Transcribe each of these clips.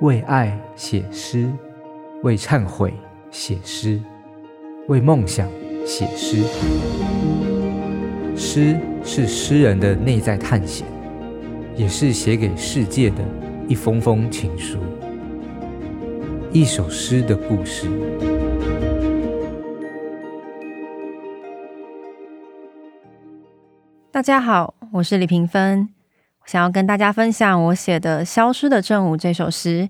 为爱写诗，为忏悔写诗，为梦想写诗。诗是诗人的内在探险，也是写给世界的一封封情书。一首诗的故事。大家好，我是李平芬。想要跟大家分享我写的《消失的正午》这首诗，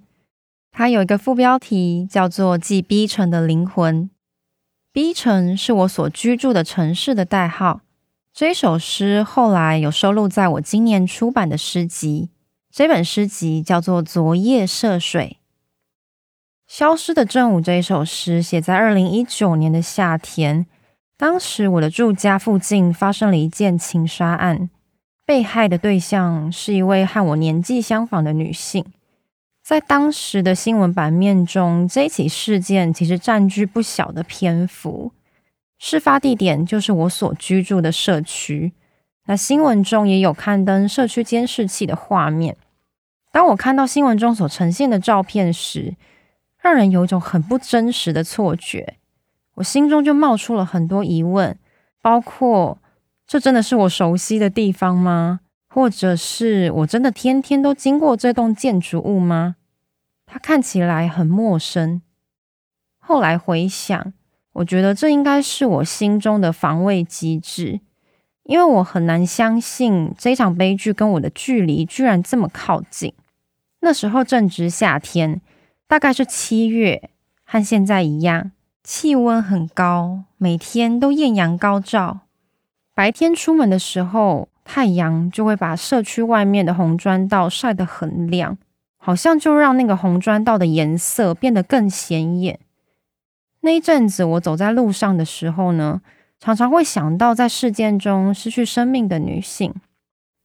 它有一个副标题叫做《寄 B 城的灵魂》。B 城是我所居住的城市的代号。这首诗后来有收录在我今年出版的诗集，这本诗集叫做《昨夜涉水》。《消失的正午》这一首诗写在二零一九年的夏天，当时我的住家附近发生了一件情杀案。被害的对象是一位和我年纪相仿的女性，在当时的新闻版面中，这起事件其实占据不小的篇幅。事发地点就是我所居住的社区，那新闻中也有刊登社区监视器的画面。当我看到新闻中所呈现的照片时，让人有一种很不真实的错觉，我心中就冒出了很多疑问，包括。这真的是我熟悉的地方吗？或者是我真的天天都经过这栋建筑物吗？它看起来很陌生。后来回想，我觉得这应该是我心中的防卫机制，因为我很难相信这场悲剧跟我的距离居然这么靠近。那时候正值夏天，大概是七月，和现在一样，气温很高，每天都艳阳高照。白天出门的时候，太阳就会把社区外面的红砖道晒得很亮，好像就让那个红砖道的颜色变得更显眼。那一阵子，我走在路上的时候呢，常常会想到在事件中失去生命的女性。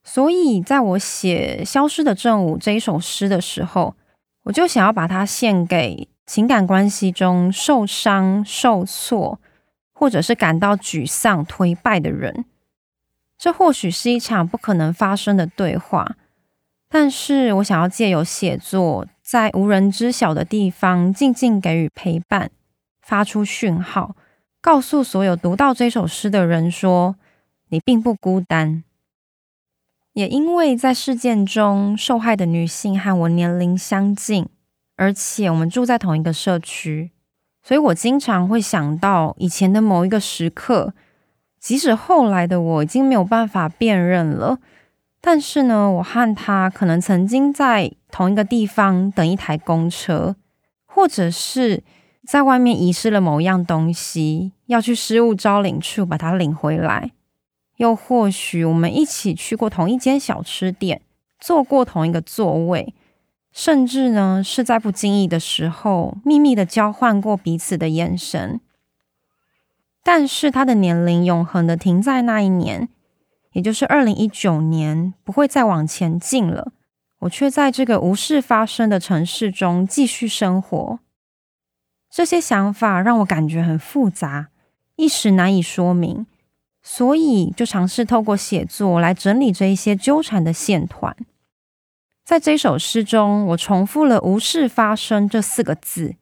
所以，在我写《消失的正午》这一首诗的时候，我就想要把它献给情感关系中受伤、受挫。或者是感到沮丧、颓败的人，这或许是一场不可能发生的对话，但是我想要借由写作，在无人知晓的地方静静给予陪伴，发出讯号，告诉所有读到这首诗的人说：你并不孤单。也因为在事件中受害的女性和我年龄相近，而且我们住在同一个社区。所以我经常会想到以前的某一个时刻，即使后来的我已经没有办法辨认了，但是呢，我和他可能曾经在同一个地方等一台公车，或者是在外面遗失了某一样东西，要去失物招领处把它领回来，又或许我们一起去过同一间小吃店，坐过同一个座位。甚至呢，是在不经意的时候，秘密的交换过彼此的眼神。但是他的年龄永恒的停在那一年，也就是二零一九年，不会再往前进了。我却在这个无事发生的城市中继续生活。这些想法让我感觉很复杂，一时难以说明，所以就尝试透过写作来整理这一些纠缠的线团。在这首诗中，我重复了“无事发生”这四个字，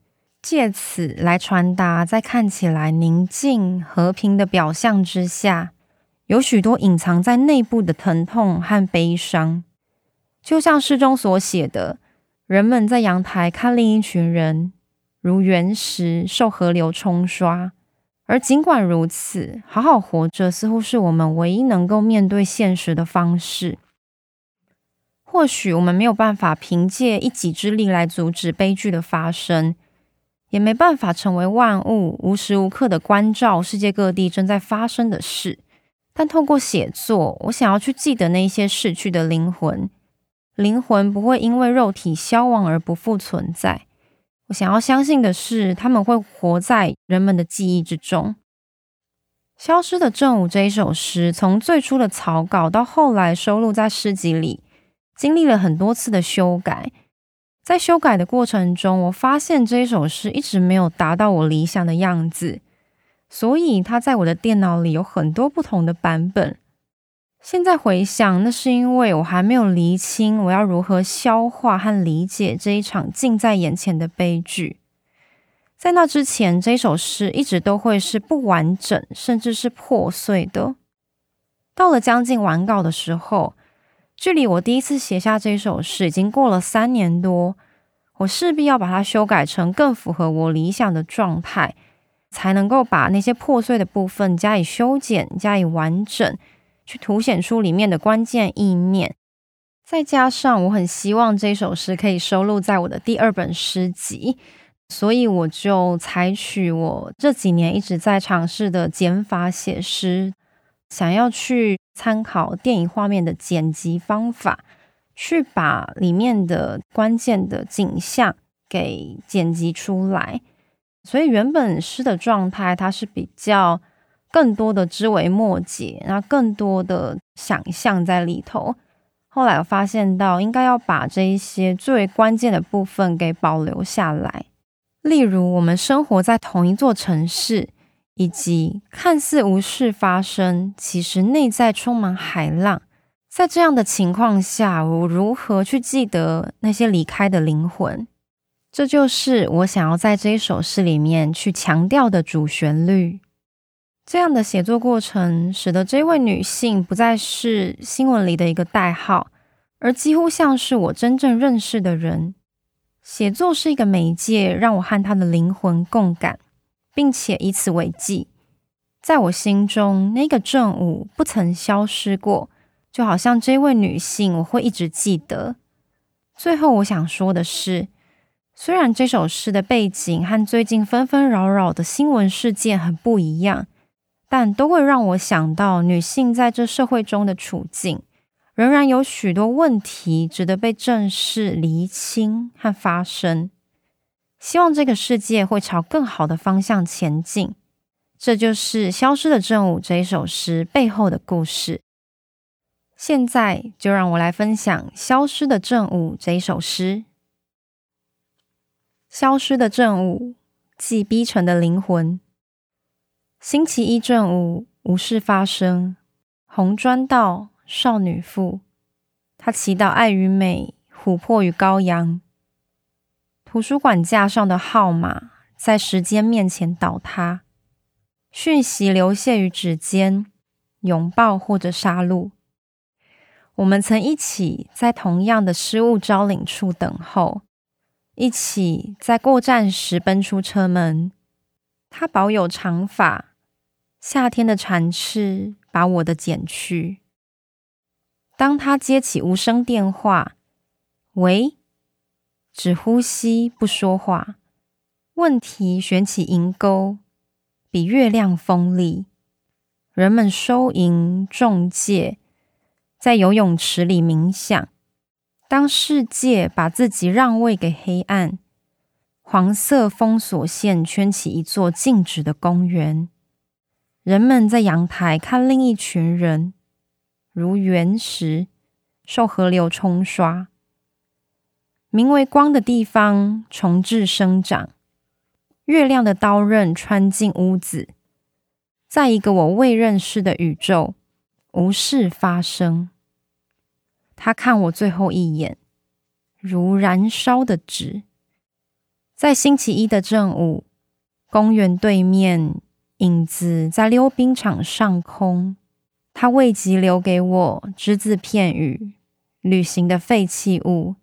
借此来传达，在看起来宁静和平的表象之下，有许多隐藏在内部的疼痛和悲伤。就像诗中所写的，人们在阳台看另一群人，如原石受河流冲刷。而尽管如此，好好活着似乎是我们唯一能够面对现实的方式。或许我们没有办法凭借一己之力来阻止悲剧的发生，也没办法成为万物无时无刻的关照世界各地正在发生的事。但透过写作，我想要去记得那些逝去的灵魂，灵魂不会因为肉体消亡而不复存在。我想要相信的是，他们会活在人们的记忆之中。《消失的正午》这一首诗，从最初的草稿到后来收录在诗集里。经历了很多次的修改，在修改的过程中，我发现这一首诗一直没有达到我理想的样子，所以它在我的电脑里有很多不同的版本。现在回想，那是因为我还没有厘清我要如何消化和理解这一场近在眼前的悲剧。在那之前，这首诗一直都会是不完整，甚至是破碎的。到了将近完稿的时候，距离我第一次写下这首诗已经过了三年多，我势必要把它修改成更符合我理想的状态，才能够把那些破碎的部分加以修剪、加以完整。去凸显出里面的关键意念，再加上我很希望这首诗可以收录在我的第二本诗集，所以我就采取我这几年一直在尝试的减法写诗，想要去参考电影画面的剪辑方法，去把里面的关键的景象给剪辑出来。所以原本诗的状态它是比较。更多的枝微末节，那更多的想象在里头。后来我发现到，应该要把这一些最关键的部分给保留下来。例如，我们生活在同一座城市，以及看似无事发生，其实内在充满海浪。在这样的情况下，我如何去记得那些离开的灵魂？这就是我想要在这一首诗里面去强调的主旋律。这样的写作过程，使得这位女性不再是新闻里的一个代号，而几乎像是我真正认识的人。写作是一个媒介，让我和她的灵魂共感，并且以此为记，在我心中，那个正午不曾消失过，就好像这位女性，我会一直记得。最后，我想说的是，虽然这首诗的背景和最近纷纷扰扰的新闻事件很不一样。但都会让我想到女性在这社会中的处境，仍然有许多问题值得被正视、厘清和发生。希望这个世界会朝更好的方向前进。这就是《消失的正午》这一首诗背后的故事。现在就让我来分享《消失的正午》这一首诗。《消失的正午》，即逼成的灵魂。星期一正午，无事发生。红砖道，少女妇，她祈祷爱与美，琥珀与羔羊。图书馆架上的号码在时间面前倒塌，讯息流泻于指尖，拥抱或者杀戮。我们曾一起在同样的失物招领处等候，一起在过站时奔出车门。他保有长发，夏天的蝉翅把我的剪去。当他接起无声电话，喂，只呼吸不说话。问题悬起银钩，比月亮锋利。人们收银、中介，在游泳池里冥想。当世界把自己让位给黑暗。黄色封锁线圈起一座静止的公园，人们在阳台看另一群人，如原石受河流冲刷。名为光的地方重置生长，月亮的刀刃穿进屋子，在一个我未认识的宇宙，无事发生。他看我最后一眼，如燃烧的纸。在星期一的正午，公园对面，影子在溜冰场上空。他未及留给我只字片语，旅行的废弃物，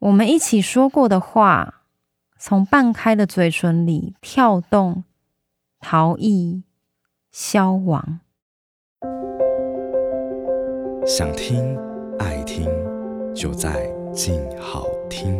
我们一起说过的话，从半开的嘴唇里跳动、逃逸、消亡。想听、爱听，就在静好听。